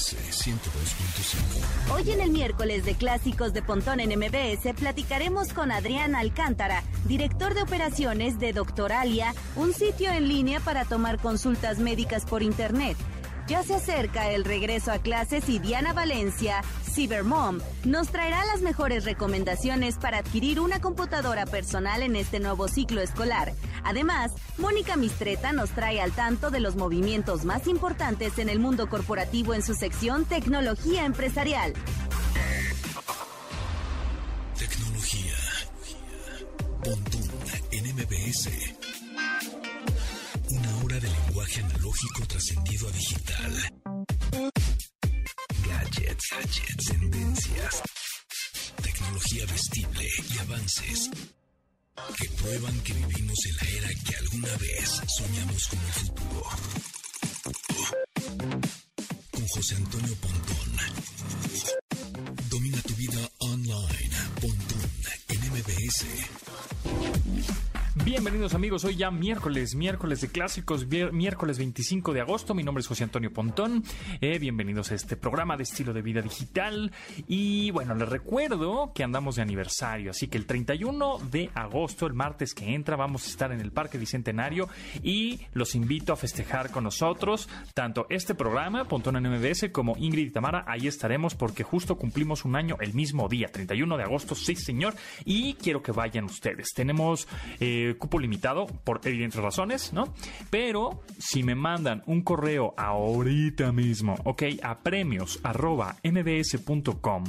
MBS 102.5. Hoy en el miércoles de clásicos de Pontón en MBS platicaremos con Adrián Alcántara, director de operaciones de Doctoralia, un sitio en línea para tomar consultas médicas por internet. Ya se acerca el regreso a clases y Diana Valencia, Cybermom, nos traerá las mejores recomendaciones para adquirir una computadora personal en este nuevo ciclo escolar. Además, Mónica Mistreta nos trae al tanto de los movimientos más importantes en el mundo corporativo en su sección Tecnología Empresarial. Tecnología. Pontón en MBS. Una hora de lenguaje analógico trascendido a digital. Gadgets, gadgets, tendencias. Tecnología vestible y avances que prueban que vivimos en la era que alguna vez soñamos como el futuro. Con José Antonio Pontón. Domina tu vida online. Pontón en MBS. Bienvenidos amigos, hoy ya miércoles, miércoles de clásicos, miércoles 25 de agosto, mi nombre es José Antonio Pontón, Eh, bienvenidos a este programa de estilo de vida digital. Y bueno, les recuerdo que andamos de aniversario, así que el 31 de agosto, el martes que entra, vamos a estar en el Parque Bicentenario y los invito a festejar con nosotros, tanto este programa, Pontón en como Ingrid y Tamara, ahí estaremos porque justo cumplimos un año el mismo día, 31 de agosto, sí señor, y quiero que vayan ustedes. Tenemos eh, cupo limitado por evidentes razones, ¿no? Pero si me mandan un correo ahorita mismo, ok, a premios arroba mbs.com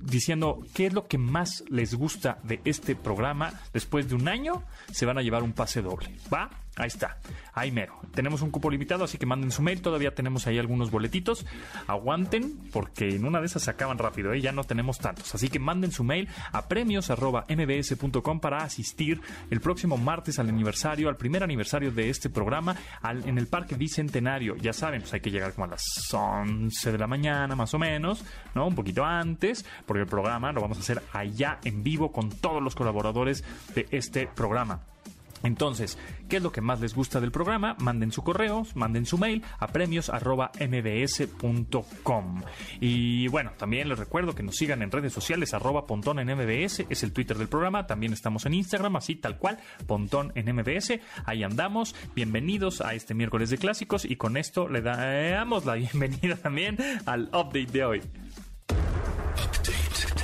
diciendo qué es lo que más les gusta de este programa después de un año, se van a llevar un pase doble. ¿Va? Ahí está. Ahí mero. Tenemos un cupo limitado, así que manden su mail. Todavía tenemos ahí algunos boletitos. Aguanten, porque en una de esas se acaban rápido, ¿eh? ya no tenemos tantos. Así que manden su mail a premios.mbs.com para asistir el próximo martes al aniversario, al primer aniversario de este programa en el Parque Bicentenario. Ya saben, pues hay que llegar como a las 11 de la mañana, más o menos, ¿no? Un poquito antes, porque el programa lo vamos a hacer allá en vivo con todos los colaboradores de este programa. Entonces, ¿qué es lo que más les gusta del programa? Manden su correo, manden su mail a premios.mbs.com. Y bueno, también les recuerdo que nos sigan en redes sociales, arroba pontón en MBS, es el Twitter del programa. También estamos en Instagram, así tal cual, pontón en MBS. Ahí andamos. Bienvenidos a este miércoles de clásicos y con esto le damos la bienvenida también al update de hoy. Update.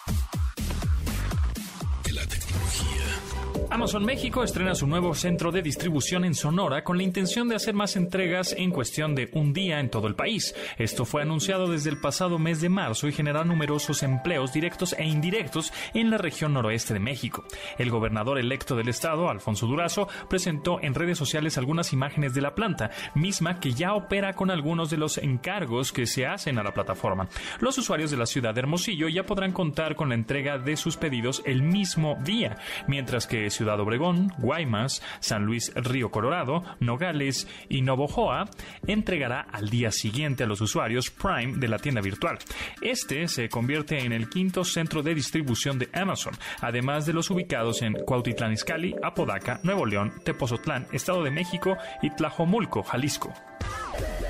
Amazon México estrena su nuevo centro de distribución en Sonora con la intención de hacer más entregas en cuestión de un día en todo el país. Esto fue anunciado desde el pasado mes de marzo y genera numerosos empleos directos e indirectos en la región noroeste de México. El gobernador electo del estado, Alfonso Durazo, presentó en redes sociales algunas imágenes de la planta, misma que ya opera con algunos de los encargos que se hacen a la plataforma. Los usuarios de la ciudad de Hermosillo ya podrán contar con la entrega de sus pedidos el mismo día, mientras que Ciudad Obregón, Guaymas, San Luis Río Colorado, Nogales y Novojoa entregará al día siguiente a los usuarios Prime de la tienda virtual. Este se convierte en el quinto centro de distribución de Amazon, además de los ubicados en Cuautitlán Izcalli, Apodaca, Nuevo León, Tepozotlán, Estado de México y Tlajomulco, Jalisco.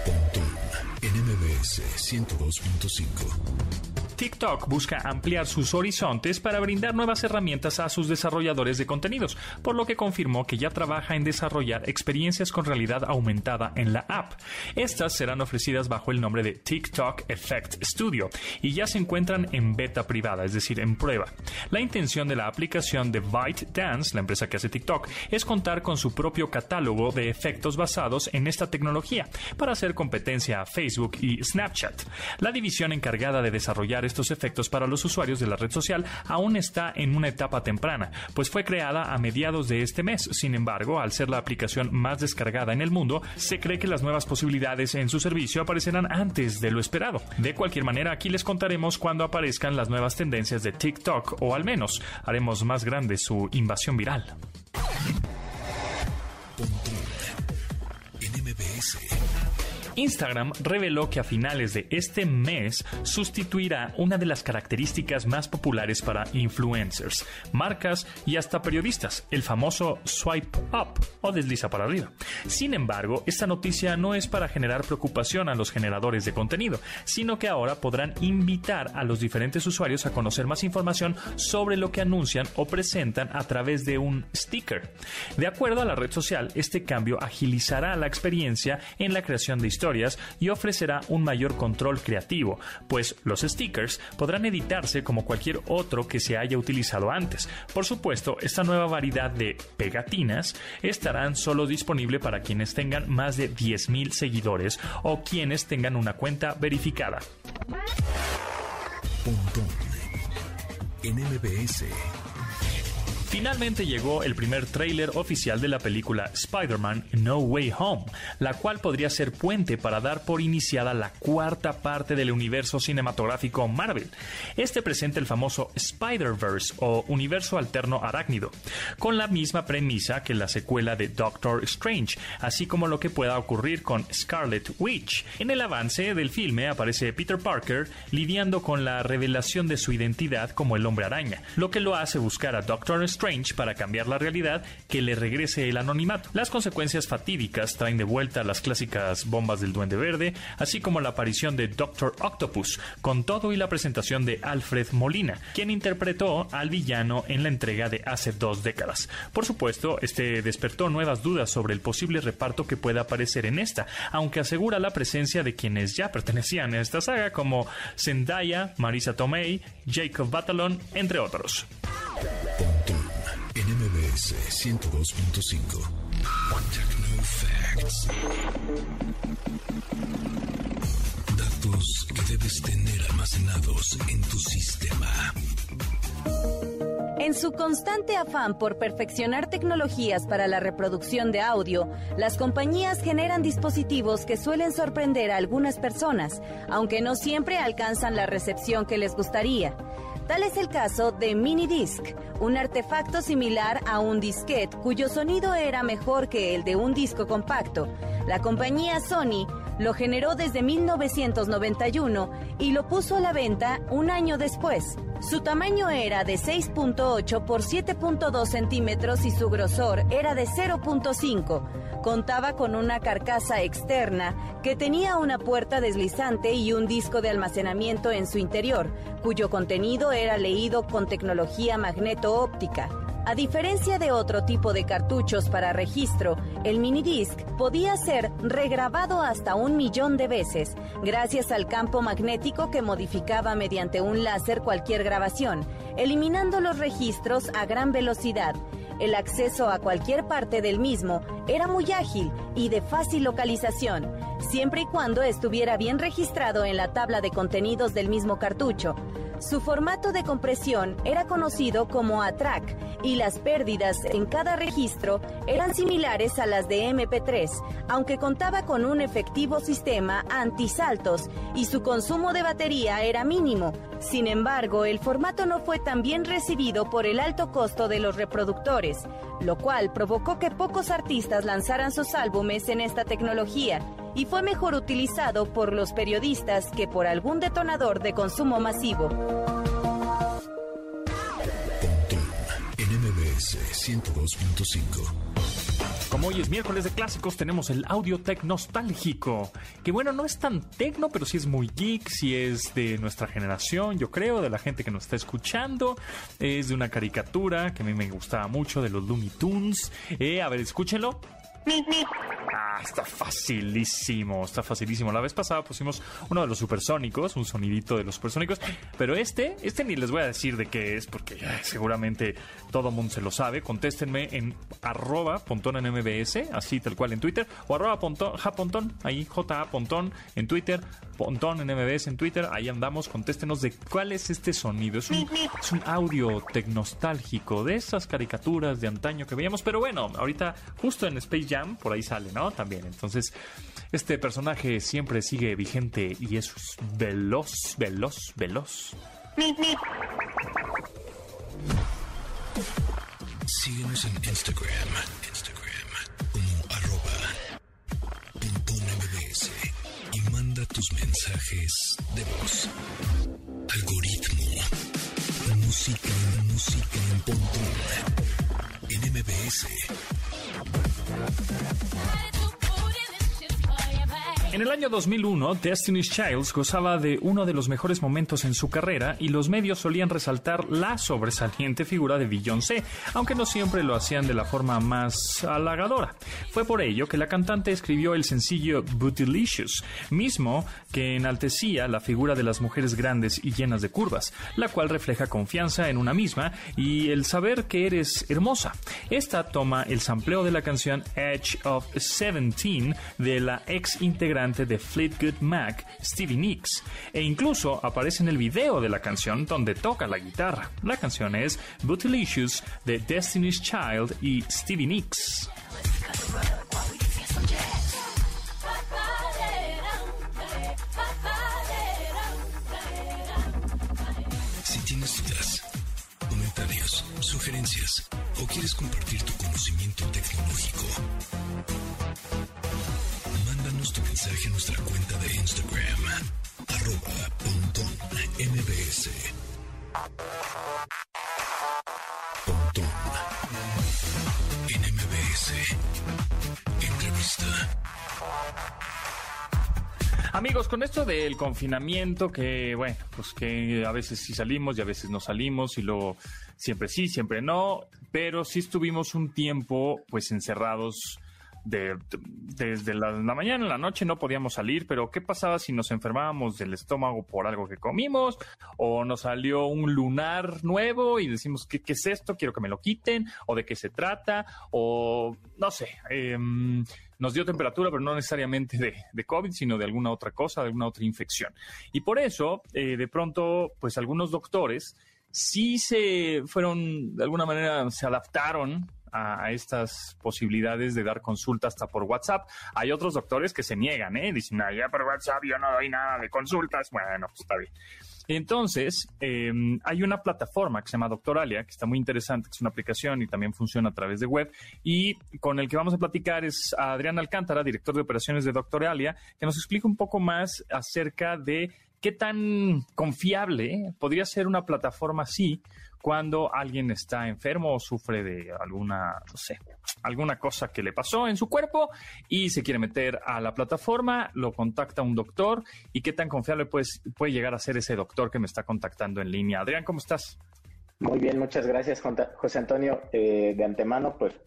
Pontón en MBS 102.5. TikTok busca ampliar sus horizontes para brindar nuevas herramientas a sus desarrolladores de contenidos, por lo que confirmó que ya trabaja en desarrollar experiencias con realidad aumentada en la app. Estas serán ofrecidas bajo el nombre de TikTok Effect Studio y ya se encuentran en beta privada, es decir, en prueba. La intención de la aplicación de ByteDance, la empresa que hace TikTok, es contar con su propio catálogo de efectos basados en esta tecnología para hacer competencia a Facebook y Snapchat. La división encargada de desarrollar estos efectos para los usuarios de la red social aún está en una etapa temprana, pues fue creada a mediados de este mes. Sin embargo, al ser la aplicación más descargada en el mundo, se cree que las nuevas posibilidades en su servicio aparecerán antes de lo esperado. De cualquier manera, aquí les contaremos cuando aparezcan las nuevas tendencias de TikTok, o al menos haremos más grande su invasión viral. Instagram reveló que a finales de este mes sustituirá una de las características más populares para influencers, marcas y hasta periodistas, el famoso swipe up o desliza para arriba. Sin embargo, esta noticia no es para generar preocupación a los generadores de contenido, sino que ahora podrán invitar a los diferentes usuarios a conocer más información sobre lo que anuncian o presentan a través de un sticker. De acuerdo a la red social, este cambio agilizará la experiencia en la creación de historias y ofrecerá un mayor control creativo, pues los stickers podrán editarse como cualquier otro que se haya utilizado antes. Por supuesto, esta nueva variedad de pegatinas estarán solo disponible para quienes tengan más de 10.000 seguidores o quienes tengan una cuenta verificada. Finalmente llegó el primer tráiler oficial de la película Spider-Man No Way Home, la cual podría ser puente para dar por iniciada la cuarta parte del universo cinematográfico Marvel. Este presenta el famoso Spider-Verse o universo alterno arácnido, con la misma premisa que la secuela de Doctor Strange, así como lo que pueda ocurrir con Scarlet Witch. En el avance del filme aparece Peter Parker lidiando con la revelación de su identidad como el hombre araña, lo que lo hace buscar a Doctor Strange Strange para cambiar la realidad que le regrese el anonimato. Las consecuencias fatídicas traen de vuelta las clásicas bombas del Duende Verde, así como la aparición de Doctor Octopus, con todo y la presentación de Alfred Molina, quien interpretó al villano en la entrega de hace dos décadas. Por supuesto, este despertó nuevas dudas sobre el posible reparto que pueda aparecer en esta, aunque asegura la presencia de quienes ya pertenecían a esta saga como Zendaya, Marisa Tomei, Jacob Batalon, entre otros. MBS 102.5. Facts. Datos que debes tener almacenados en tu sistema. En su constante afán por perfeccionar tecnologías para la reproducción de audio, las compañías generan dispositivos que suelen sorprender a algunas personas, aunque no siempre alcanzan la recepción que les gustaría. Tal es el caso de Minidisc, un artefacto similar a un disquete cuyo sonido era mejor que el de un disco compacto. La compañía Sony lo generó desde 1991 y lo puso a la venta un año después. Su tamaño era de 6.8 por 7.2 centímetros y su grosor era de 0.5. Contaba con una carcasa externa que tenía una puerta deslizante y un disco de almacenamiento en su interior, cuyo contenido era leído con tecnología magneto-óptica. A diferencia de otro tipo de cartuchos para registro, el minidisc podía ser regrabado hasta un millón de veces, gracias al campo magnético que modificaba mediante un láser cualquier grabación, eliminando los registros a gran velocidad. El acceso a cualquier parte del mismo era muy ágil y de fácil localización, siempre y cuando estuviera bien registrado en la tabla de contenidos del mismo cartucho. Su formato de compresión era conocido como ATRAC y las pérdidas en cada registro eran similares a las de MP3, aunque contaba con un efectivo sistema antisaltos y su consumo de batería era mínimo. Sin embargo, el formato no fue tan bien recibido por el alto costo de los reproductores, lo cual provocó que pocos artistas lanzaran sus álbumes en esta tecnología y fue mejor utilizado por los periodistas que por algún detonador de consumo masivo. NMBS 102.5 como hoy es miércoles de clásicos, tenemos el audio tech nostálgico. Que bueno, no es tan tecno, pero sí es muy geek, sí es de nuestra generación, yo creo, de la gente que nos está escuchando. Es de una caricatura que a mí me gustaba mucho, de los Looney Tunes. Eh, a ver, escúchenlo. Ah, está facilísimo, está facilísimo. La vez pasada pusimos uno de los supersónicos, un sonidito de los supersónicos, pero este, este ni les voy a decir de qué es, porque seguramente todo el mundo se lo sabe. Contéstenme en arroba pontón en MBS, así tal cual en Twitter, o arroba pontón, ahí J pontón en Twitter, pontón en MBS en Twitter, ahí andamos, contéstenos de cuál es este sonido. Es un, es un audio tecnostálgico de esas caricaturas de antaño que veíamos, pero bueno, ahorita justo en Space Jam, por ahí sale, ¿no? También. Entonces, este personaje siempre sigue vigente y es veloz, veloz, veloz. Síguenos en Instagram, Instagram como arroba MBS. tus mensajes de voz. Algoritmo. Música, música en Pontón. En MBS. Hey! En el año 2001, Destiny's Child gozaba de uno de los mejores momentos en su carrera y los medios solían resaltar la sobresaliente figura de Beyoncé, aunque no siempre lo hacían de la forma más halagadora. Fue por ello que la cantante escribió el sencillo Bootylicious, mismo que enaltecía la figura de las mujeres grandes y llenas de curvas, la cual refleja confianza en una misma y el saber que eres hermosa. Esta toma el sampleo de la canción Edge of Seventeen de la ex integrante de Fleetwood Mac, Stevie Nicks, e incluso aparece en el video de la canción donde toca la guitarra. La canción es Bootylicious de Destiny's Child y Stevie Nicks. Sugerencias o quieres compartir tu conocimiento tecnológico, Tu mensaje a nuestra cuenta de Instagram, arroba pontón en MBS. Entrevista. Amigos, con esto del confinamiento, que bueno, pues que a veces sí salimos y a veces no salimos y luego siempre sí, siempre no, pero sí estuvimos un tiempo pues encerrados de, desde la, mañana la noche no podíamos salir, pero ¿qué pasaba si nos enfermábamos del estómago por algo que comimos? ¿O nos salió un lunar nuevo y decimos, ¿qué, es esto? Quiero que me lo quiten, o de qué se trata, o no sé, eh, nos dio temperatura, pero no necesariamente de, de, COVID, sino de alguna otra cosa, de alguna otra infección. Y por eso, eh, de pronto, pues algunos doctores sí se fueron, de alguna manera, se adaptaron a, estas posibilidades de dar consulta hasta por WhatsApp. Hay otros doctores que se niegan, ¿eh? Dicen, ah, ya por WhatsApp yo no doy nada de consultas. Bueno, pues está bien. Entonces, eh, hay una plataforma que se llama Doctoralia, que está muy interesante, que es una aplicación y también funciona a través de web. Y con el que vamos a platicar es a Adrián Alcántara, director de operaciones de Doctoralia, que nos explica un poco más acerca de qué tan confiable podría ser una plataforma así cuando alguien está enfermo o sufre de alguna, no sé, alguna cosa que le pasó en su cuerpo y se quiere meter a la plataforma, lo contacta un doctor y qué tan confiable pues, puede llegar a ser ese doctor que me está contactando en línea. Adrián, ¿cómo estás? Muy bien, muchas gracias, José Antonio. Eh, de antemano, pues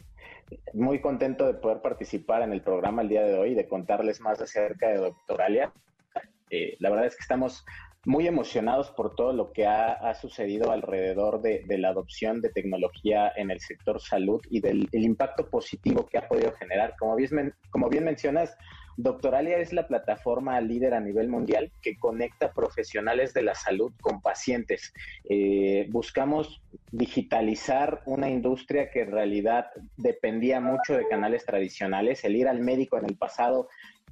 muy contento de poder participar en el programa el día de hoy, de contarles más acerca de Doctoralia. Eh, la verdad es que estamos muy emocionados por todo lo que ha, sucedido alrededor de, de, la adopción de tecnología en el sector salud y del impacto positivo que ha podido generar. Como bien, como bien mencionas, Doctoralia es la plataforma líder a nivel mundial que conecta profesionales de la salud con pacientes. Eh, buscamos digitalizar una industria que en realidad dependía mucho de canales tradicionales. El ir al médico en el pasado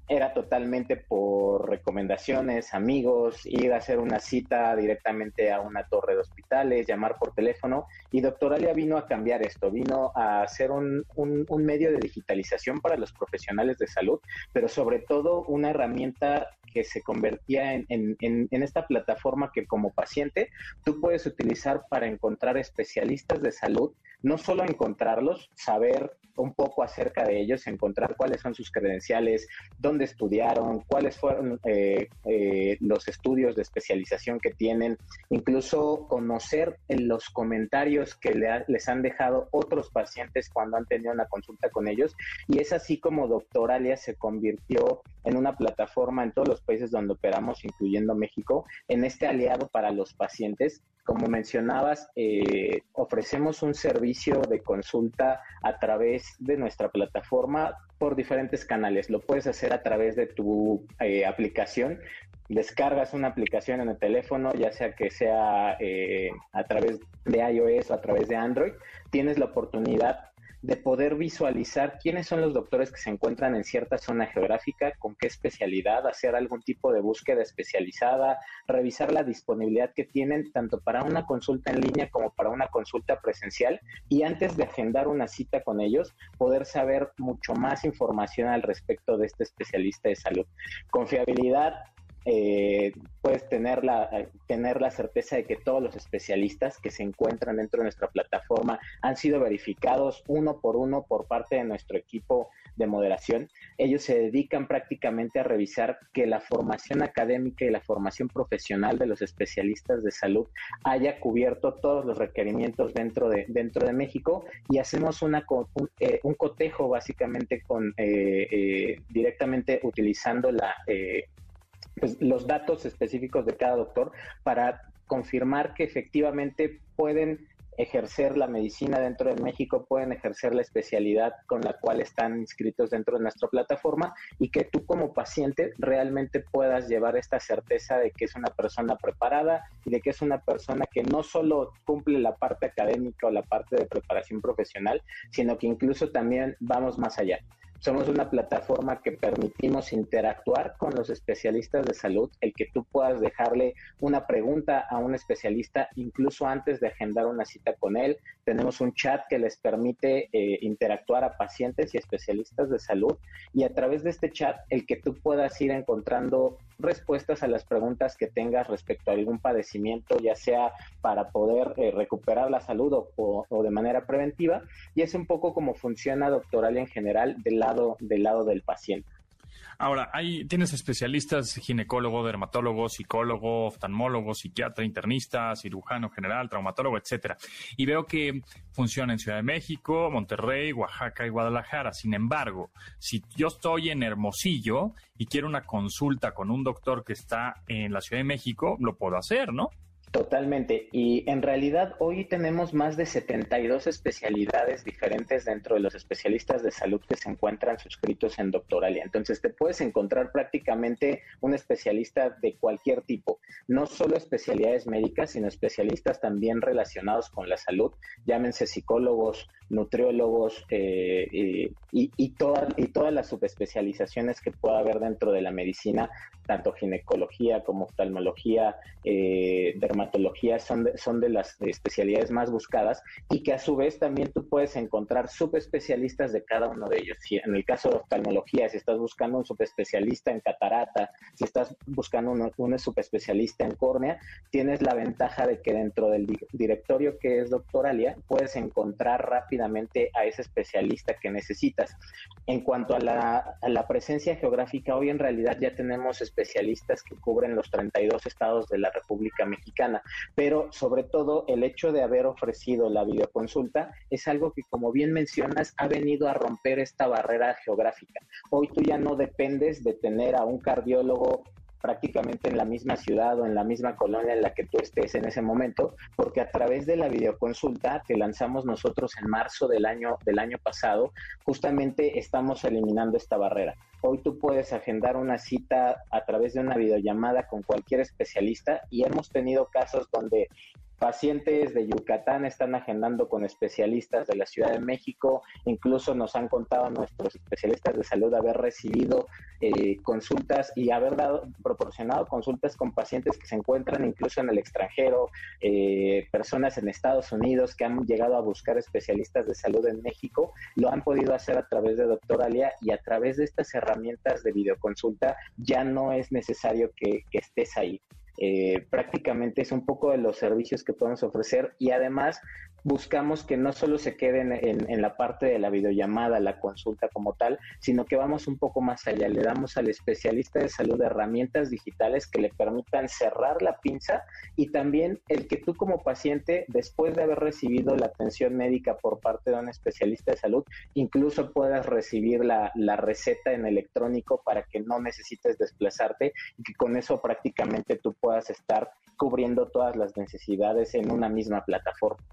era totalmente por recomendaciones, amigos, ir a hacer una cita directamente a una torre de hospitales, llamar por teléfono. Y Doctoralia vino a cambiar esto, vino a ser un, un, un medio de digitalización para los profesionales de salud, pero sobre todo una herramienta que se convertía en, en, en, en, esta plataforma que como paciente tú puedes utilizar para encontrar especialistas de salud, no solo encontrarlos, saber un poco acerca de ellos, encontrar cuáles son sus credenciales, dónde estudiaron, cuáles fueron eh, eh, los estudios de especialización que tienen, incluso conocer los comentarios que les han dejado otros pacientes cuando han tenido una consulta con ellos. Y es así como Doctoralia se convirtió en una plataforma en todos los países donde operamos, incluyendo México, en este aliado para los pacientes. Como mencionabas, eh, ofrecemos un servicio de consulta a través de nuestra plataforma por diferentes canales. Lo puedes hacer a través de tu eh, aplicación. Descargas una aplicación en el teléfono, ya sea que sea eh, a través de iOS o a través de Android. Tienes la oportunidad de poder visualizar quiénes son los doctores que se encuentran en cierta zona geográfica, con qué especialidad, hacer algún tipo de búsqueda especializada, revisar la disponibilidad que tienen tanto para una consulta en línea como para una consulta presencial y antes de agendar una cita con ellos, poder saber mucho más información al respecto de este especialista de salud. Confiabilidad eh, puedes tener la, eh, tener la certeza de que todos los especialistas que se encuentran dentro de nuestra plataforma han sido verificados uno por uno por parte de nuestro equipo de moderación. Ellos se dedican prácticamente a revisar que la formación académica y la formación profesional de los especialistas de salud haya cubierto todos los requerimientos dentro de, dentro de México y hacemos un, eh, un cotejo básicamente con directamente utilizando la pues, los datos específicos de cada doctor para confirmar que efectivamente pueden ejercer la medicina dentro de México, pueden ejercer la especialidad con la cual están inscritos dentro de nuestra plataforma y que tú como paciente realmente puedas llevar esta certeza de que es una persona preparada y de que es una persona que no solo cumple la parte académica o la parte de preparación profesional, sino que incluso también vamos más allá. Somos una plataforma que permitimos interactuar con los especialistas de salud, el que tú puedas dejarle una pregunta a un especialista incluso antes de agendar una cita con él. Tenemos un chat que les permite eh, interactuar a pacientes y especialistas de salud y a través de este chat el que tú puedas ir encontrando respuestas a las preguntas que tengas respecto a algún padecimiento, ya sea para poder eh, recuperar la salud o, de manera preventiva. Y es un poco como funciona Doctoral en general del lado, del lado del paciente. Ahora, hay, tienes especialistas, ginecólogo, dermatólogo, psicólogo, oftalmólogo, psiquiatra, internista, cirujano general, traumatólogo, etcétera. Y veo que funciona en Ciudad de México, Monterrey, Oaxaca y Guadalajara. Sin embargo, si yo estoy en Hermosillo y quiero una consulta con un doctor que está en la Ciudad de México, lo puedo hacer, ¿no? Totalmente. Y en realidad hoy tenemos más de 72 especialidades diferentes dentro de los especialistas de salud que se encuentran suscritos en Doctoralia. Entonces te puedes encontrar prácticamente un especialista de cualquier tipo, no solo especialidades médicas, sino especialistas también relacionados con la salud, llámense psicólogos, nutriólogos eh, y, y, todas, y todas las subespecializaciones que pueda haber dentro de la medicina, tanto ginecología como oftalmología, eh, dermatología, son de, son de las especialidades más buscadas y que a su vez también tú puedes encontrar subespecialistas de cada uno de ellos. Si en el caso de oftalmología, si estás buscando un subespecialista en catarata, si estás buscando un, un subespecialista en córnea, tienes la ventaja de que dentro del directorio que es Doctoralia puedes encontrar rápidamente a ese especialista que necesitas. En cuanto a la, presencia geográfica, hoy en realidad ya tenemos especialistas que cubren los 32 estados de la República Mexicana, pero sobre todo el hecho de haber ofrecido la videoconsulta es algo que, como bien mencionas, ha venido a romper esta barrera geográfica. Hoy tú ya no dependes de tener a un cardiólogo prácticamente en la misma ciudad o en la misma colonia en la que tú estés en ese momento, porque a través de la videoconsulta que lanzamos nosotros en marzo del año, del año pasado, justamente estamos eliminando esta barrera. Hoy tú puedes agendar una cita a través de una videollamada con cualquier especialista y hemos tenido casos donde Pacientes de Yucatán están agendando con especialistas de la Ciudad de México, incluso nos han contado nuestros especialistas de salud haber recibido eh, consultas y haber dado, proporcionado consultas con pacientes que se encuentran incluso en el extranjero, eh, personas en Estados Unidos que han llegado a buscar especialistas de salud en México, lo han podido hacer a través de Doctor Alia y a través de estas herramientas de videoconsulta ya no es necesario que, estés ahí. Eh, prácticamente es un poco de los servicios que podemos ofrecer y además buscamos que no solo se queden en, la parte de la videollamada, la consulta como tal, sino que vamos un poco más allá. Le damos al especialista de salud herramientas digitales que le permitan cerrar la pinza y también el que tú como paciente, después de haber recibido la atención médica por parte de un especialista de salud, incluso puedas recibir la, la receta en electrónico para que no necesites desplazarte y que con eso prácticamente tú puedas estar cubriendo todas las necesidades en una misma plataforma.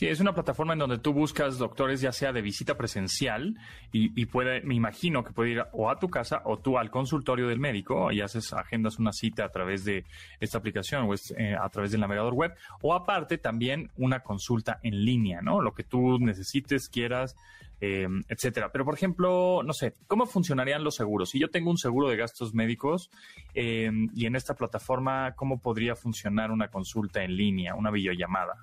Sí, es una plataforma en donde tú buscas doctores ya sea de visita presencial y, puede, me imagino que puede ir o a tu casa o tú al consultorio del médico y haces, agendas una cita a través de esta aplicación o eh, a través del navegador web o aparte también una consulta en línea, ¿no? Lo que tú necesites, quieras, eh, etcétera. Pero por ejemplo, no sé, ¿cómo funcionarían los seguros? Si yo tengo un seguro de gastos médicos em, y en esta plataforma, ¿cómo podría funcionar una consulta en línea, una videollamada?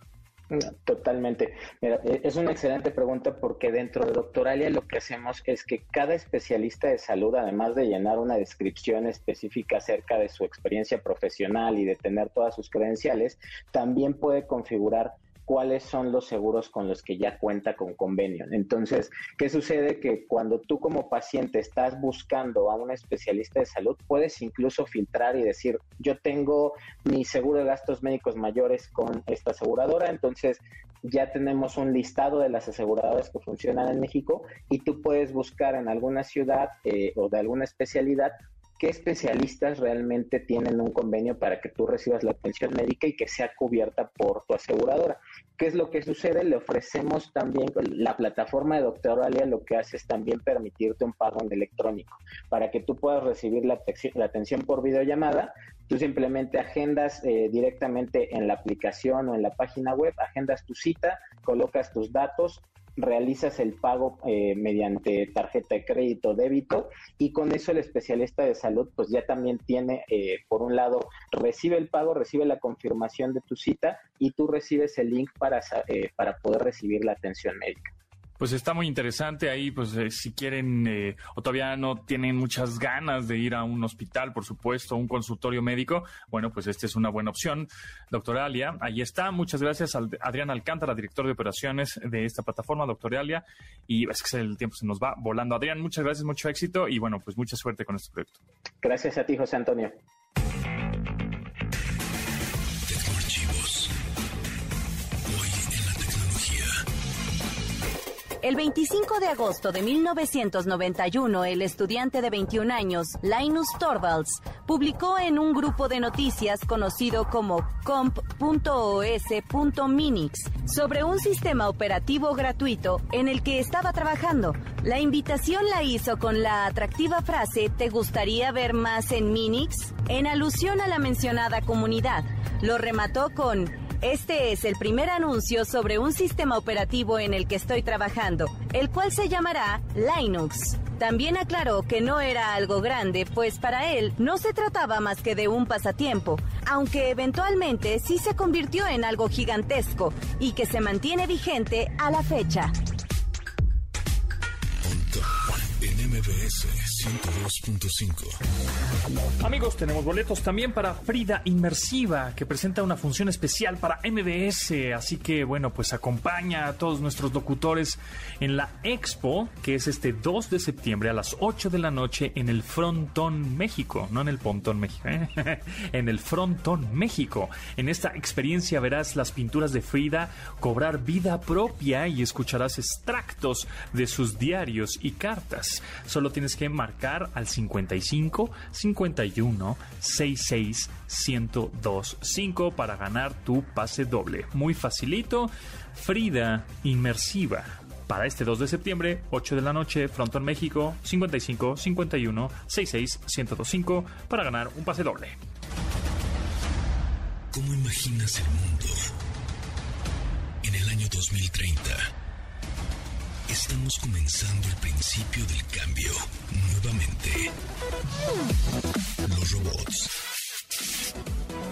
Totalmente. Mira, e, es una excelente pregunta porque dentro de Doctoralia lo que hacemos es que cada especialista de salud, además de llenar una descripción específica acerca de su experiencia profesional y de tener todas sus credenciales, también puede configurar cuáles son los seguros con los que ya cuenta con convenio. Entonces, ¿qué sucede? Que cuando tú como paciente estás buscando a un especialista de salud, puedes incluso filtrar y decir, yo tengo mi seguro de gastos médicos mayores con esta aseguradora, entonces ya tenemos un listado de las aseguradoras que funcionan en México y tú puedes buscar en alguna ciudad eh, o de alguna especialidad qué especialistas realmente tienen un convenio para que tú recibas la atención médica y que sea cubierta por tu aseguradora. ¿Qué es lo que sucede? Le ofrecemos también, la plataforma de Doctoralia lo que hace es también permitirte un pago en electrónico para que tú puedas recibir la, atención por videollamada. Tú simplemente agendas eh, directamente en la aplicación o en la página web, agendas tu cita, colocas tus datos, realizas el pago eh, mediante tarjeta de crédito débito y con eso el especialista de salud pues ya también tiene, eh, por un lado, recibe el pago, recibe la confirmación de tu cita y tú recibes el link para, eh, para poder recibir la atención médica. Pues está muy interesante ahí, pues eh, si quieren eh, o todavía no tienen muchas ganas de ir a un hospital, por supuesto, un consultorio médico, bueno, pues esta es una buena opción. Doctora Alia, ahí está. Muchas gracias a Adrián Alcántara, director de operaciones de esta plataforma, doctora Alia. Y es que el tiempo se nos va volando. Adrián, muchas gracias, mucho éxito y bueno, pues mucha suerte con este proyecto. Gracias a ti, José Antonio. El 25 de agosto de 1991, el estudiante de 21 años, Linus Torvalds, publicó en un grupo de noticias conocido como comp.os.minix sobre un sistema operativo gratuito en el que estaba trabajando. La invitación la hizo con la atractiva frase ¿Te gustaría ver más en Minix? en alusión a la mencionada comunidad. Lo remató con este es el primer anuncio sobre un sistema operativo en el que estoy trabajando, el cual se llamará Linux. También aclaró que no era algo grande, pues para él no se trataba más que de un pasatiempo, aunque eventualmente sí se convirtió en algo gigantesco y que se mantiene vigente a la fecha. MBS 102.5. Amigos, tenemos boletos también para Frida Inmersiva, que presenta una función especial para MBS. Así que, bueno, pues acompaña a todos nuestros locutores en la expo, que es este 2 de septiembre a las 8 de la noche en el Frontón México, no en el Pontón México, ¿eh? en el Frontón México. En esta experiencia verás las pinturas de Frida cobrar vida propia y escucharás extractos de sus diarios y cartas. Solo tienes que marcar al 55 51 66 1025 para ganar tu pase doble. Muy facilito. Frida Inmersiva. Para este 2 de septiembre, 8 de la noche, Frontón México, 55 51 66 1025 para ganar un pase doble. ¿Cómo imaginas el mundo en el año 2030? Estamos comenzando el principio del cambio nuevamente. Los robots.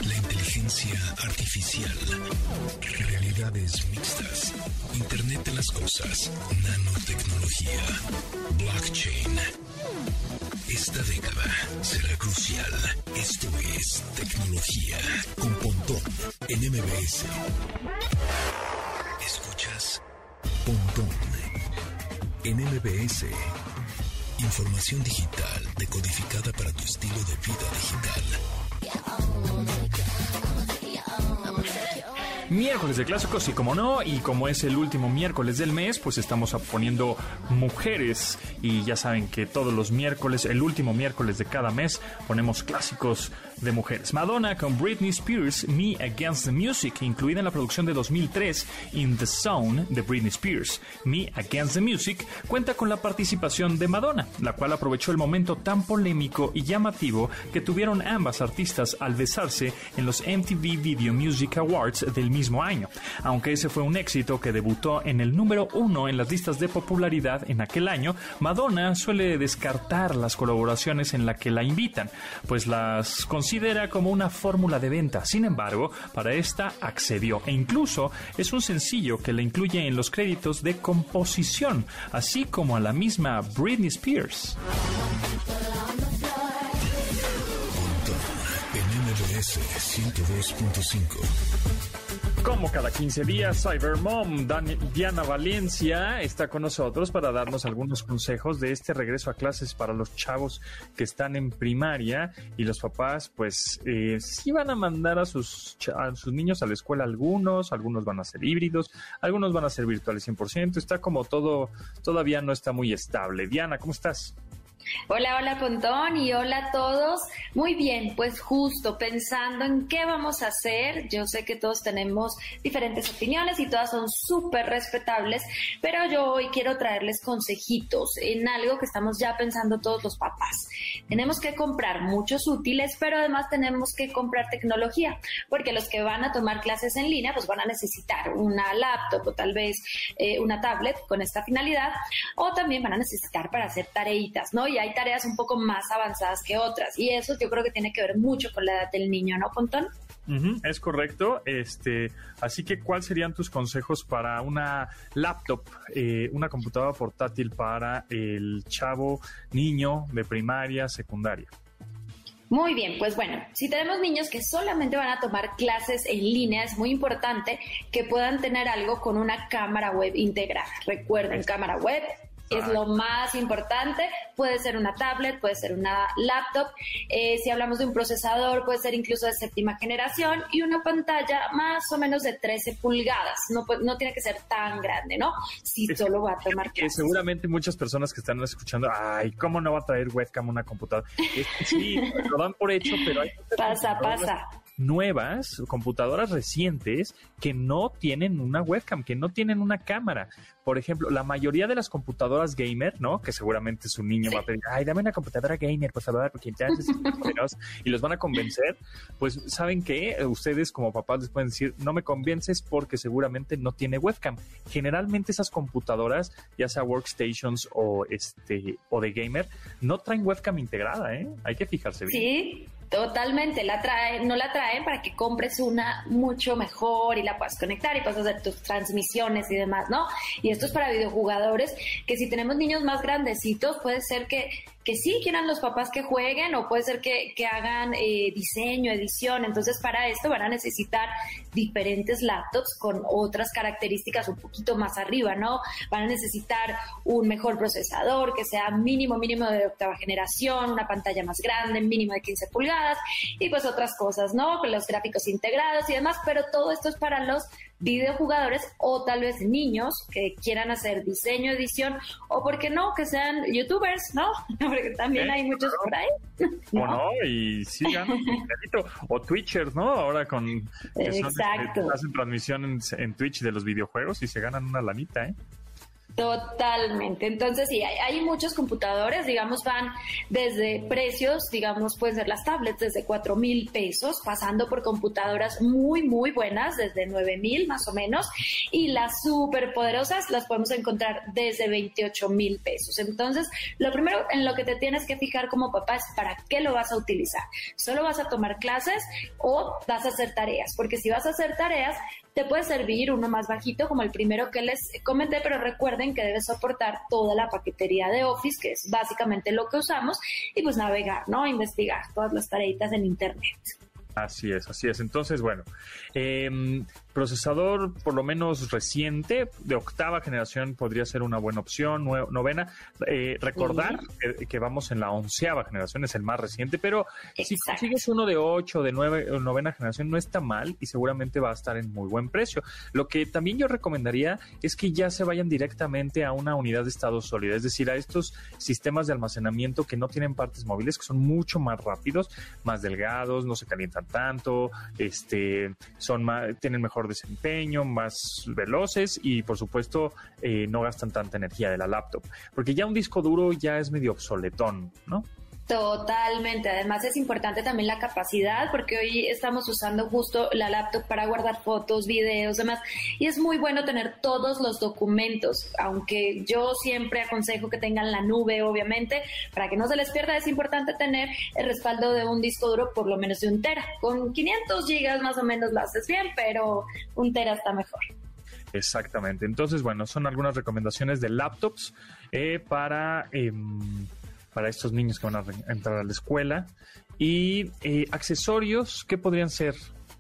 La inteligencia artificial. Realidades mixtas. Internet de las cosas. Nanotecnología. Blockchain. Esta década será crucial. Esto es tecnología con Pontón en MBS. En MBS. Información digital decodificada para tu estilo de vida digital. Miércoles de clásicos y como no, y como es el último miércoles del mes, pues estamos poniendo mujeres y ya saben que todos los miércoles, el último miércoles de cada mes, ponemos clásicos de mujeres. Madonna con Britney Spears, Me Against the Music, incluida en la producción de 2003 In the Zone de Britney Spears. Me Against the Music cuenta con la participación de Madonna, la cual aprovechó el momento tan polémico y llamativo que tuvieron ambas artistas al besarse en los MTV Video Music Awards del mismo año, aunque ese fue un éxito que debutó en el número uno en las listas de popularidad en aquel año, Madonna suele descartar las colaboraciones en la que la invitan, pues las considera como una fórmula de venta. Sin embargo, para esta accedió e incluso es un sencillo que le incluye en los créditos de composición, así como a la misma Britney Spears. MBS 102.5. Como cada 15 días, Cybermom Diana Valencia está con nosotros para darnos algunos consejos de este regreso a clases para los chavos que están en primaria y los papás, pues, eh, sí van a mandar a sus, a sus niños a la escuela algunos, algunos van a ser híbridos, algunos van a ser virtuales 100%, está como todo, todavía no está muy estable. Diana, ¿cómo estás? Hola, hola Pontón y hola a todos. Muy bien, pues justo pensando en qué vamos a hacer. Yo sé que todos tenemos diferentes opiniones y todas son súper respetables, pero yo hoy quiero traerles consejitos en algo que estamos ya pensando todos los papás. Tenemos que comprar muchos útiles, pero además tenemos que comprar tecnología, porque los que van a tomar clases en línea pues van a necesitar una laptop o tal vez eh, una tablet con esta finalidad, o también van a necesitar para hacer tareitas, ¿no? Hay tareas un poco más avanzadas que otras. Y eso yo creo que tiene que ver mucho con la edad del niño, ¿no, Pontón? es correcto. Este, así que, ¿cuáles serían tus consejos para una laptop, eh, una computadora portátil para el chavo niño de primaria, secundaria? Muy bien, pues bueno, si tenemos niños que solamente van a tomar clases en línea, es muy importante que puedan tener algo con una cámara web integrada. Recuerden, cámara web, es lo más importante. Puede ser una tablet, puede ser una laptop. Eh, si hablamos de un procesador, puede ser incluso de séptima generación y una pantalla más o menos de 13 pulgadas. No, no tiene que ser tan grande, ¿no? Si solo va a tomar que Seguramente muchas personas que están escuchando, ay, ¿cómo no va a traer webcam una computadora? sí, lo dan por hecho, pero hay... Pasa, pasa nuevas, computadoras recientes que no tienen una webcam, que no tienen una cámara. Por ejemplo, la mayoría de las computadoras gamer, ¿no? Que seguramente su niño va a pedir, ay, dame una computadora gamer, por favor, porque ya y los van a convencer, pues saben que ustedes como papás les pueden decir, no me convences porque seguramente no tiene webcam. Generalmente esas computadoras, ya sea workstations o este o de gamer, no traen webcam integrada, ¿eh? Hay que fijarse bien. Sí, Totalmente, la traen, no la traen para que compres una mucho mejor y la puedas conectar y puedas hacer tus transmisiones y demás, ¿no? Y esto es para videojugadores que si tenemos niños más grandecitos puede ser que que sí quieran los papás que jueguen o puede ser que, hagan eh, diseño, edición. Entonces, para esto van a necesitar diferentes laptops con otras características un poquito más arriba, ¿no? Van a necesitar un mejor procesador que sea mínimo, mínimo de octava generación, una pantalla más grande, mínimo de 15 pulgadas y pues otras cosas, ¿no? Con los gráficos integrados y demás, pero todo esto es para los videojugadores o tal vez niños que quieran hacer diseño, edición o, ¿por qué no?, que sean youtubers, ¿no? Porque también hay muchos por ahí. ¿no? O no, y sí ganan O twitchers, ¿no? Ahora con... Que Exacto. hacen transmisión en, en Twitch de los videojuegos y se ganan una lanita, ¿eh? Totalmente. Entonces, sí, hay, muchos computadores, digamos, van desde precios, digamos, pueden ser las tablets desde cuatro mil pesos, pasando por computadoras muy, muy buenas, desde nueve mil más o menos, y las súper poderosas las podemos encontrar desde 28 mil pesos. Entonces, lo primero en lo que te tienes que fijar como papá es para qué lo vas a utilizar. ¿Solo vas a tomar clases o vas a hacer tareas? Porque si vas a hacer tareas, te puede servir uno más bajito como el primero que les comenté, pero recuerden que debe soportar toda la paquetería de Office, que es básicamente lo que usamos, y pues navegar, ¿no? Investigar todas las tareitas en Internet. Así es, así es. Entonces, bueno, eh, procesador por lo menos reciente, de octava generación, podría ser una buena opción, novena. Eh, recordar que, vamos en la onceava generación, es el más reciente, pero si consigues uno de ocho, de nueve, novena generación, no está mal y seguramente va a estar en muy buen precio. Lo que también yo recomendaría es que ya se vayan directamente a una unidad de estado sólido, es decir, a estos sistemas de almacenamiento que no tienen partes móviles, que son mucho más rápidos, más delgados, no se calientan tanto, este, son más, tienen mejor desempeño, más veloces y por supuesto eh, no gastan tanta energía de la laptop. Porque ya un disco duro ya es medio obsoletón, ¿no? Totalmente. Además es importante también la capacidad porque hoy estamos usando justo la laptop para guardar fotos, videos, demás. Y es muy bueno tener todos los documentos, aunque yo siempre aconsejo que tengan la nube, obviamente, para que no se les pierda. Es importante tener el respaldo de un disco duro por lo menos de un tera. Con 500 gigas más o menos lo haces bien, pero un tera está mejor. Exactamente. Entonces, bueno, son algunas recomendaciones de laptops eh, para... Em, para estos niños que van a entrar a la escuela. Y eh, accesorios, ¿qué podrían ser?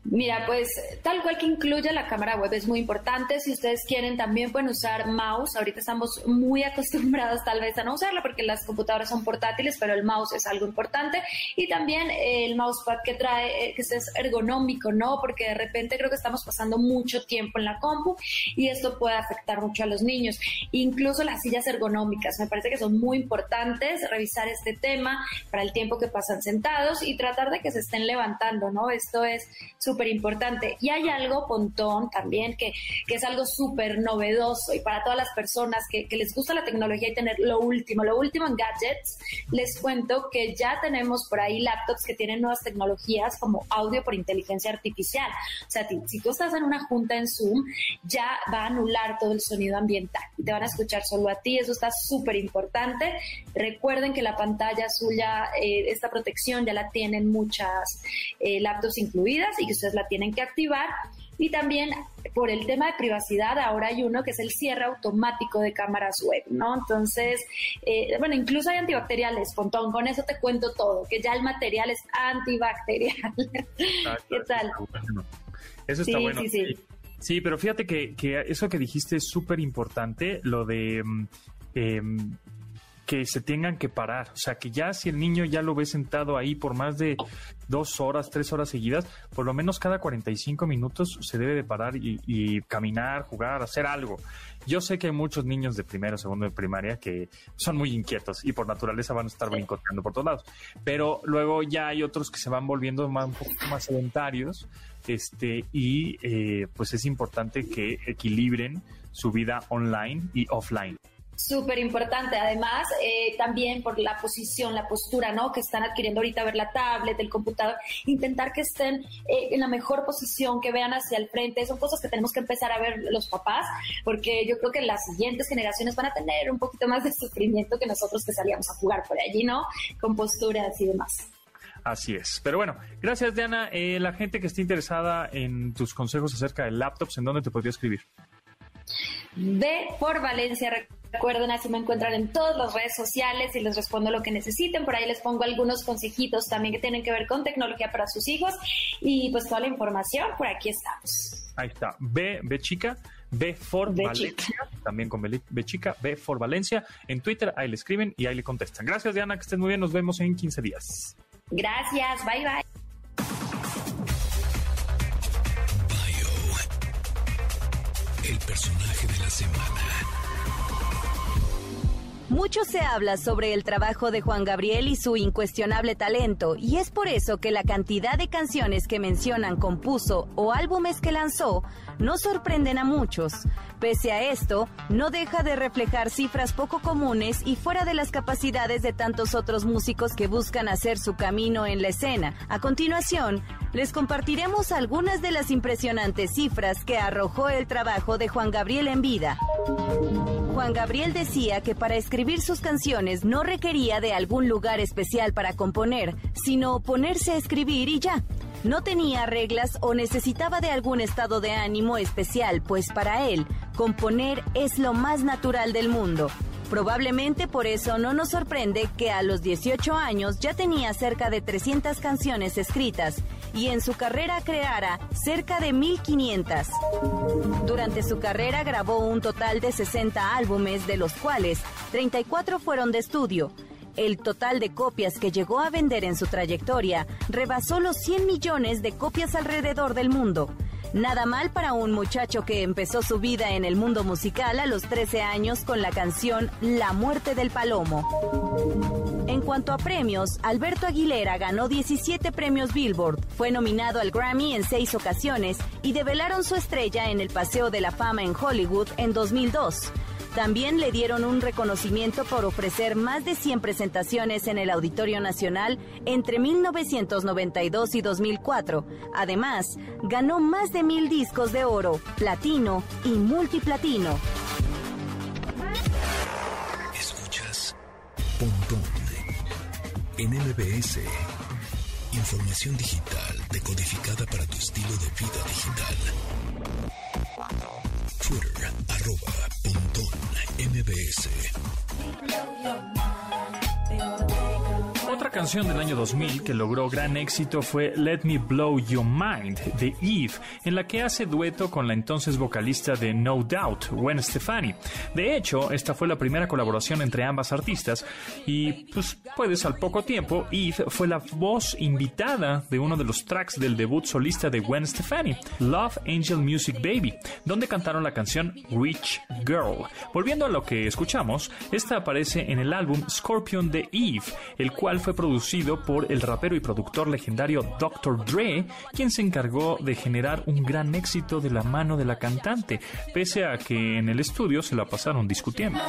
Mira, pues tal cual que incluya la cámara web es muy importante. Si ustedes quieren, también pueden usar mouse. Ahorita estamos muy acostumbrados tal vez a no usarla porque las computadoras son portátiles, pero el mouse es algo importante. Y también el mousepad que trae, eh, que es ergonómico, ¿no? Porque de repente creo que estamos pasando mucho tiempo en la compu y esto puede afectar mucho a los niños. Incluso las sillas ergonómicas, me parece que son muy importantes revisar este tema para el tiempo que pasan sentados y tratar de que se estén levantando, ¿no? Esto es su súper importante. Y hay algo, Pontón, también, que, que es algo súper novedoso y para todas las personas que, que, les gusta la tecnología y tener lo último, lo último en gadgets, les cuento que ya tenemos por ahí laptops que tienen nuevas tecnologías como audio por inteligencia artificial. O sea, si tú estás en una junta en Zoom, ya va a anular todo el sonido ambiental y te van a escuchar solo a ti. Eso está súper importante. Recuerden que la pantalla azul ya, eh, esta protección ya la tienen muchas eh, laptops incluidas y que la tienen que activar. Y también por el tema de privacidad, ahora hay uno que es el cierre automático de cámaras web, ¿no? Entonces, eh, bueno, incluso hay antibacteriales, Pontón, con eso te cuento todo, que ya el material es antibacterial. ¿Qué tal? Eso está bueno. Sí, sí. sí, pero fíjate que, que, eso que dijiste es súper importante, lo de... Eh, que se tengan que parar. O sea, que ya si el niño ya lo ve sentado ahí por más de dos horas, tres horas seguidas, por lo menos cada 45 minutos se debe de parar y, caminar, jugar, hacer algo. Yo sé que hay muchos niños de primero, segundo de primaria que son muy inquietos y por naturaleza van a estar brincoteando por todos lados. Pero luego ya hay otros que se van volviendo más, un poco más sedentarios este, y eh, pues es importante que equilibren su vida online y offline. Súper importante. Además, eh, también por la posición, la postura, ¿no? Que están adquiriendo ahorita, ver la tablet, el computador, intentar que estén eh, en la mejor posición, que vean hacia el frente. Son cosas que tenemos que empezar a ver los papás, porque yo creo que las siguientes generaciones van a tener un poquito más de sufrimiento que nosotros que salíamos a jugar por allí, ¿no? Con posturas y demás. Así es. Pero bueno, gracias Diana. Eh, la gente que esté interesada en tus consejos acerca de laptops, ¿en dónde te podría escribir? Ve por Valencia. Recuerden, así me encuentran en todas las redes sociales y les respondo lo que necesiten. Por ahí les pongo algunos consejitos también que tienen que ver con tecnología para sus hijos. Y pues toda la información, por aquí estamos. Ahí está. B, B chica, B for Valencia, también con B, B, chica, B for Valencia. En Twitter, ahí le escriben y ahí le contestan. Gracias, Diana, que estén muy bien. Nos vemos en 15 días. Gracias, bye bye. el personaje de la semana. Mucho se habla sobre el trabajo de Juan Gabriel y su incuestionable talento, y es por eso que la cantidad de canciones que mencionan compuso o álbumes que lanzó no sorprenden a muchos. Pese a esto, no deja de reflejar cifras poco comunes y fuera de las capacidades de tantos otros músicos que buscan hacer su camino en la escena. A continuación, les compartiremos algunas de las impresionantes cifras que arrojó el trabajo de Juan Gabriel en vida. Juan Gabriel decía que para escribir sus canciones no requería de algún lugar especial para componer, sino ponerse a escribir y ya. No tenía reglas o necesitaba de algún estado de ánimo especial, pues para él, componer es lo más natural del mundo. Probablemente por eso no nos sorprende que a los 18 años ya tenía cerca de 300 canciones escritas y en su carrera creara cerca de 1500. Durante su carrera grabó un total de 60 álbumes, de los cuales 34 fueron de estudio. El total de copias que llegó a vender en su trayectoria rebasó los 100 millones de copias alrededor del mundo. Nada mal para un muchacho que empezó su vida en el mundo musical a los 13 años con la canción La muerte del palomo. En cuanto a premios, Alberto Aguilera ganó 17 premios Billboard, fue nominado al Grammy en seis ocasiones y develaron su estrella en el Paseo de la Fama en Hollywood en 2002. También le dieron un reconocimiento por ofrecer más de 100 presentaciones en el Auditorio Nacional entre 1992 y 2004. Además, ganó más de mil discos de oro, platino y multiplatino. Escuchas Pontón en MBS. Información digital decodificada para tu estilo de vida digital. Twitter, arroba, pontón, MBS. Otra canción del año 2000 que logró gran éxito fue Let Me Blow Your Mind de Eve, en la que hace dueto con la entonces vocalista de No Doubt, Gwen Stefani. De hecho, esta fue la primera colaboración entre ambas artistas y, pues, puedes al poco tiempo, Eve fue la voz invitada de uno de los tracks del debut solista de Gwen Stefani, Love Angel Music Baby, donde cantaron la canción Rich Girl. Volviendo a lo que escuchamos, esta aparece en el álbum Scorpion de Eve, el cual fue producido por el rapero y productor legendario Dr. Dre, quien se encargó de generar un gran éxito de la mano de la cantante, pese a que en el estudio se la pasaron discutiendo.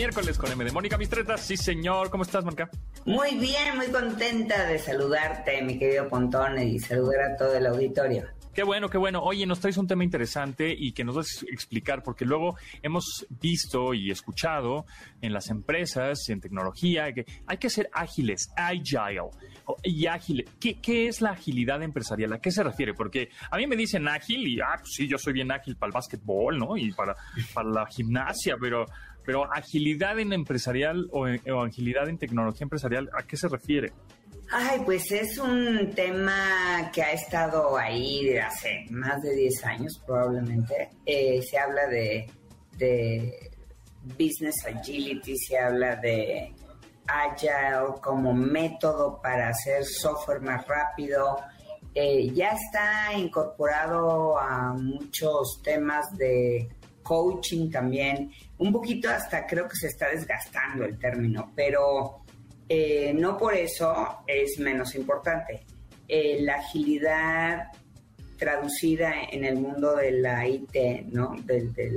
Miércoles con M de Mónica Mistreta. Sí, señor. ¿Cómo estás, Mónica? Muy bien, muy contenta de saludarte, mi querido Pontón, y saludar a todo el auditorio. Qué bueno, qué bueno. Oye, nos traes un tema interesante y que nos vas a explicar, porque luego hemos visto y escuchado en las empresas, en tecnología, que hay que ser ágiles, agile. Y ágil, ¿Qué, ¿qué es la agilidad empresarial? ¿A qué se refiere? Porque a mí me dicen ágil y, ah, pues sí, yo soy bien ágil para el básquetbol, ¿no? Y para, para la gimnasia, pero, pero agilidad en empresarial o, agilidad en tecnología empresarial, ¿a qué se refiere? Ay, pues es un tema que ha estado ahí de hace más de 10 años probablemente. Eh, se habla de, de business agility, se habla de agile como método para hacer software más rápido. Eh, ya está incorporado a muchos temas de coaching también. Un poquito hasta creo que se está desgastando el término, pero eh, no por eso es menos importante. Eh, la agilidad traducida en el mundo de la IT, ¿no? de, de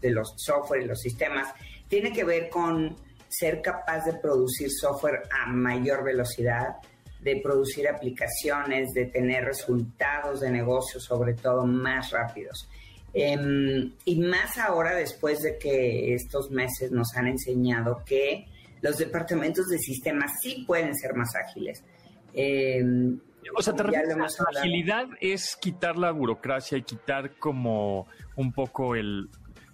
de los software y los sistemas, tiene que ver con ser capaz de producir software a mayor velocidad, de producir aplicaciones, de tener resultados de negocio, sobre todo más rápidos. Em, y más ahora después de que estos meses nos han enseñado que los departamentos de sistemas sí pueden ser más ágiles. Em, O sea, ¿te refieres agilidad es quitar la burocracia y quitar como un poco el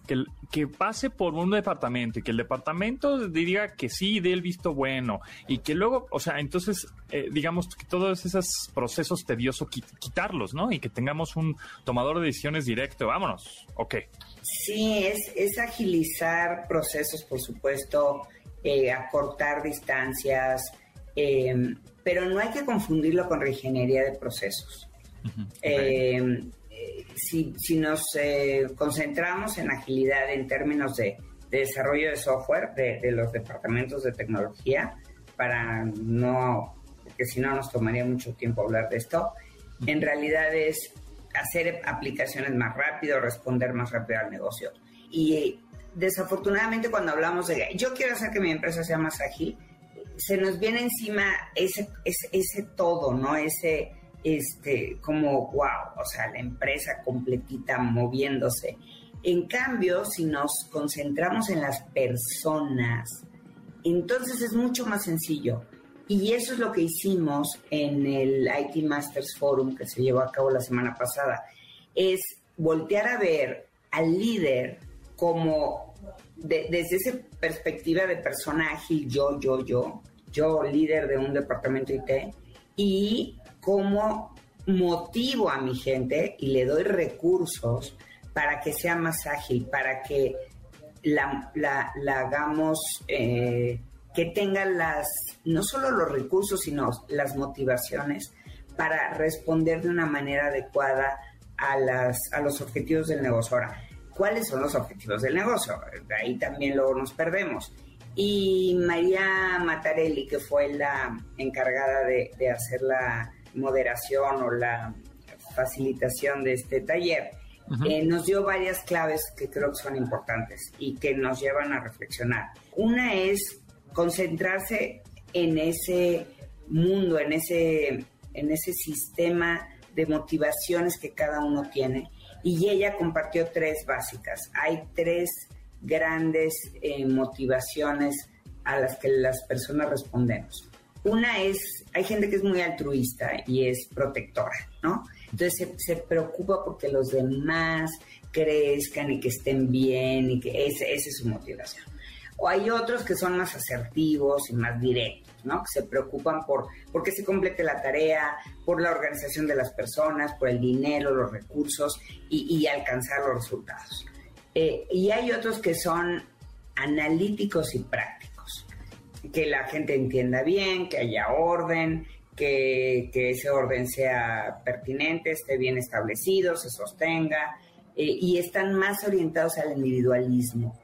que, que pase por un departamento y que el departamento diga que sí dé el visto bueno y que luego, o sea, entonces, eh, digamos que todos esos procesos tediosos qui- quitarlos, ¿no? Y que tengamos un tomador de decisiones directo, vámonos, ok. Sí, es, es agilizar procesos, por supuesto, eh, acortar distancias, eh, pero no hay que confundirlo con reingeniería de procesos. Eh, si, si nos eh, concentramos en agilidad en términos de, de desarrollo de software de, de los departamentos de tecnología, para no, porque si no nos tomaría mucho tiempo hablar de esto, en realidad es hacer aplicaciones más rápido, responder más rápido al negocio. Y desafortunadamente cuando hablamos de yo quiero hacer que mi empresa sea más ágil, se nos viene encima ese, ese, ese todo, ¿no? Ese, este, como, wow, o sea, la empresa completita moviéndose. En cambio, si nos concentramos en las personas, entonces es mucho más sencillo. Y eso es lo que hicimos en el IT Masters Forum que se llevó a cabo la semana pasada. Es voltear a ver al líder como de- desde esa perspectiva de persona ágil, yo, yo, yo, yo líder de un departamento IT, y cómo motivo a mi gente y le doy recursos para que sea más ágil, para que la, la- hagamos, eh, que tenga las, no solo los recursos, sino las motivaciones para responder de una manera adecuada a, las, a los objetivos del negocio. Ahora, ¿cuáles son los objetivos del negocio? Ahí también luego nos perdemos. Y María Matarelli, que fue la encargada de hacer la moderación o la facilitación de este taller, eh, nos dio varias claves que creo que son importantes y que nos llevan a reflexionar. Una es concentrarse en ese mundo, en ese, en ese sistema de motivaciones que cada uno tiene. Y ella compartió tres básicas. Hay tres grandes eh, motivaciones a las que las personas respondemos. Una es, hay gente que es muy altruista y es protectora, ¿no? Entonces se, preocupa porque los demás crezcan y que estén bien y que esa es su motivación. O hay otros que son más asertivos y más directos, ¿no? Que se preocupan por, que se complete la tarea, por la organización de las personas, por el dinero, los recursos y, alcanzar los resultados. Eh, y hay otros que son analíticos y prácticos, que la gente entienda bien, que haya orden, que, ese orden sea pertinente, esté bien establecido, se sostenga, eh, y están más orientados al individualismo,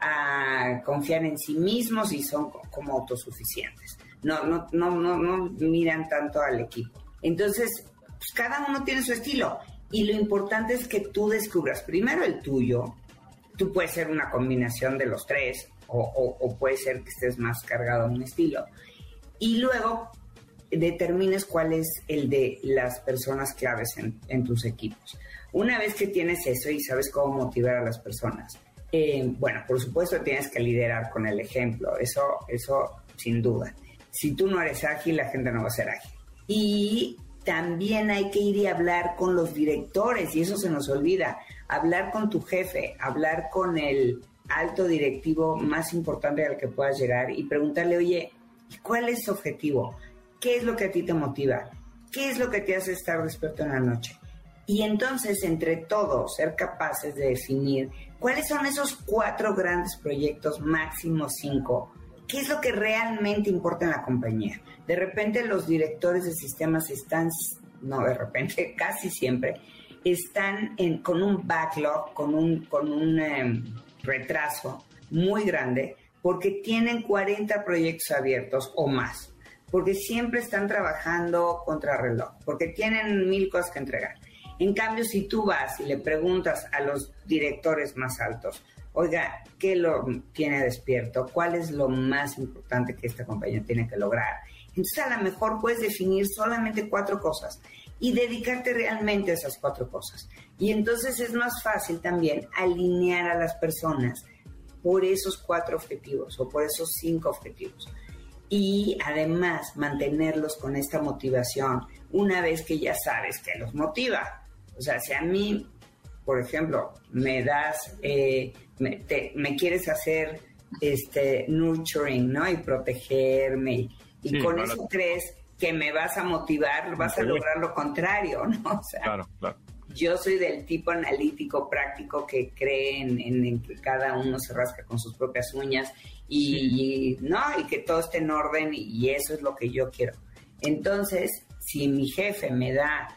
a confiar en sí mismos y son como autosuficientes. No, no, no, no, no miran tanto al equipo. Entonces, pues, cada uno tiene su estilo. Y lo importante es que tú descubras primero el tuyo. Tú puedes ser una combinación de los tres, o, puede ser que estés más cargado a un estilo. Y luego determines cuál es el de las personas claves en, tus equipos. Una vez que tienes eso y sabes cómo motivar a las personas, eh, bueno, por supuesto tienes que liderar con el ejemplo, eso, eso sin duda. Si tú no eres ágil, la gente no va a ser ágil. Y también hay que ir y hablar con los directores, y eso se nos olvida, hablar con tu jefe, hablar con el alto directivo más importante al que puedas llegar y preguntarle, oye, ¿cuál es su objetivo? ¿Qué es lo que a ti te motiva? ¿Qué es lo que te hace estar despierto en la noche? Y entonces, entre todos, ser capaces de definir cuáles son esos cuatro grandes proyectos, máximo cinco, qué es lo que realmente importa en la compañía. De repente los directores de sistemas están, no de repente, casi siempre, están en, con un backlog, con un, con un em, retraso muy grande, porque tienen 40 proyectos abiertos o más porque siempre están trabajando contra reloj, porque tienen mil cosas que entregar. En cambio, si tú vas y le preguntas a los directores más altos, oiga, ¿qué lo tiene despierto? ¿Cuál es lo más importante que esta compañía tiene que lograr? Entonces, a lo mejor puedes definir solamente cuatro cosas y dedicarte realmente a esas cuatro cosas. Y entonces es más fácil también alinear a las personas por esos cuatro objetivos o por esos cinco objetivos y además mantenerlos con esta motivación una vez que ya sabes que los motiva. O sea, si a mí, por ejemplo, me das, eh, me, quieres hacer este nurturing, ¿no? Y protegerme, y con eso crees que me vas a motivar, vas a lograr lo contrario, ¿no? O sea, claro, claro. Yo soy del tipo analítico, práctico, que cree en, que cada uno se rasca con sus propias uñas y, no, y que todo esté en orden y eso es lo que yo quiero. Entonces, si mi jefe me da,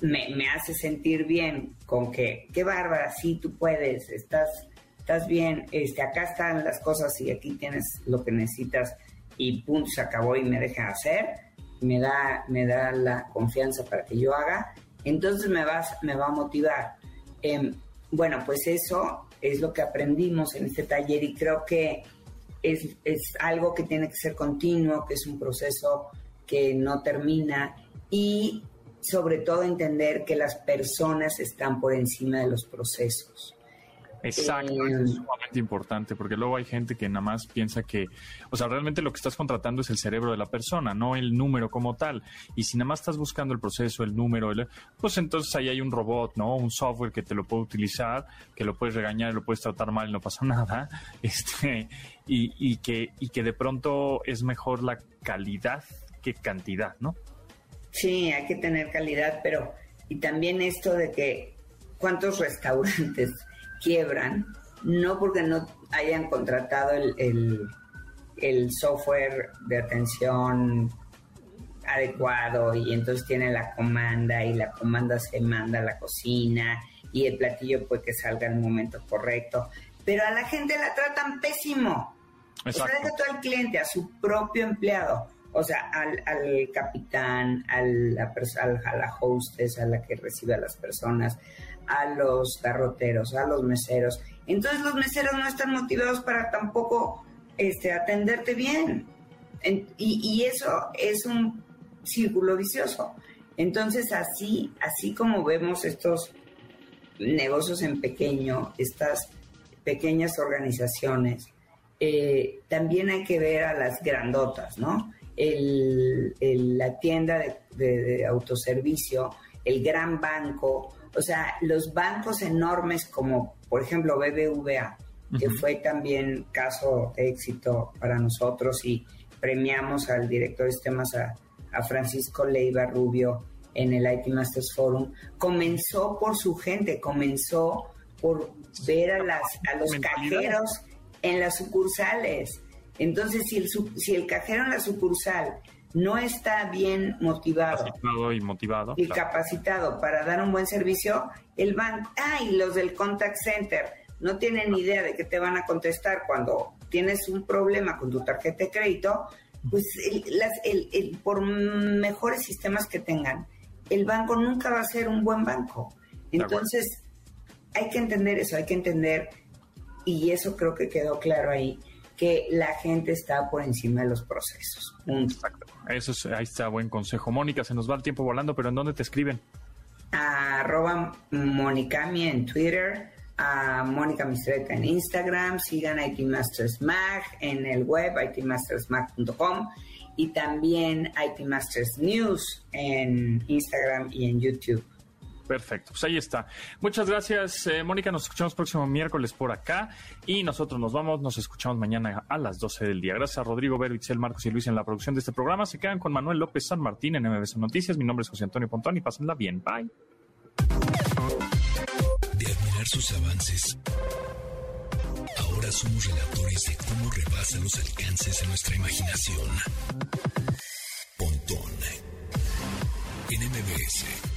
me, me hace sentir bien con que, qué bárbara, sí, tú puedes, estás, estás bien, este, acá están las cosas y aquí tienes lo que necesitas y punto, se acabó y me deja hacer, me da, me da la confianza para que yo haga, entonces me, vas, me va a motivar. Em, bueno, pues eso es lo que aprendimos en este taller y creo que es, es algo que tiene que ser continuo, que es un proceso que no termina y sobre todo entender que las personas están por encima de los procesos. Exacto, eso es sumamente importante, porque luego hay gente que nada más piensa que, o sea, realmente lo que estás contratando es el cerebro de la persona, no el número como tal. Y si nada más estás buscando el proceso, el número, pues entonces ahí hay un robot, ¿no? Un software que te lo puede utilizar, que lo puedes regañar, lo puedes tratar mal, no pasa nada, este, y, y que, y que de pronto es mejor la calidad que cantidad, ¿no? Sí, hay que tener calidad, pero y también esto de que cuántos restaurantes quiebran, no porque no hayan contratado el, el, software de atención adecuado y entonces tiene la comanda y la comanda se manda a la cocina y el platillo puede que salga en el momento correcto. Pero a la gente la tratan pésimo. Exacto. O sea, todo al cliente, a su propio empleado. O sea, al, al capitán, a la, a la hostess, a la que recibe a las personas, a los garroteros, a los meseros. Entonces los meseros no están motivados para tampoco este, atenderte bien. y, y, eso es un círculo vicioso. Entonces así, así como vemos estos negocios en pequeño, estas pequeñas organizaciones, eh, también hay que ver a las grandotas, ¿no? El, la tienda de, autoservicio, el gran banco, o sea, los bancos enormes como, por ejemplo, BBVA, que fue también caso de éxito para nosotros y premiamos al director de sistemas a, a Francisco Leiva Rubio en el IT Masters Forum, comenzó por su gente, comenzó por ver a, las, a los cajeros en las sucursales. Entonces, si el, si el cajero en la sucursal no está bien motivado capacitado y motivado y capacitado para dar un buen servicio, el banco, ah, y los del contact center no tienen ni idea de que te van a contestar cuando tienes un problema con tu tarjeta de crédito, pues el, por mejores sistemas que tengan, el banco nunca va a ser un buen banco. Entonces, hay que entender eso, hay que entender, y eso creo que quedó claro ahí, que la gente está por encima de los procesos. Exacto. Eso es, ahí está, buen consejo. Mónica, se nos va el tiempo volando, pero ¿en dónde te escriben? arroba Monicami en Twitter, a Mónica Mistreta en Instagram, sigan IT Masters Mag en el web itmastersmag.com y también IT Masters News en Instagram y en YouTube. Perfecto, pues ahí está. Muchas gracias, eh, Mónica. Nos escuchamos próximo miércoles por acá y nosotros nos vamos. Nos escuchamos mañana a las 12 del día. Gracias a Rodrigo, Vero, Marcos y Luis en la producción de este programa. Se quedan con Manuel López San Martín en MBS Noticias. Mi nombre es José Antonio Pontón y pásenla bien. Bye. De admirar sus avances, ahora somos relatores de cómo rebasa los alcances de nuestra imaginación. Pontón en MBS.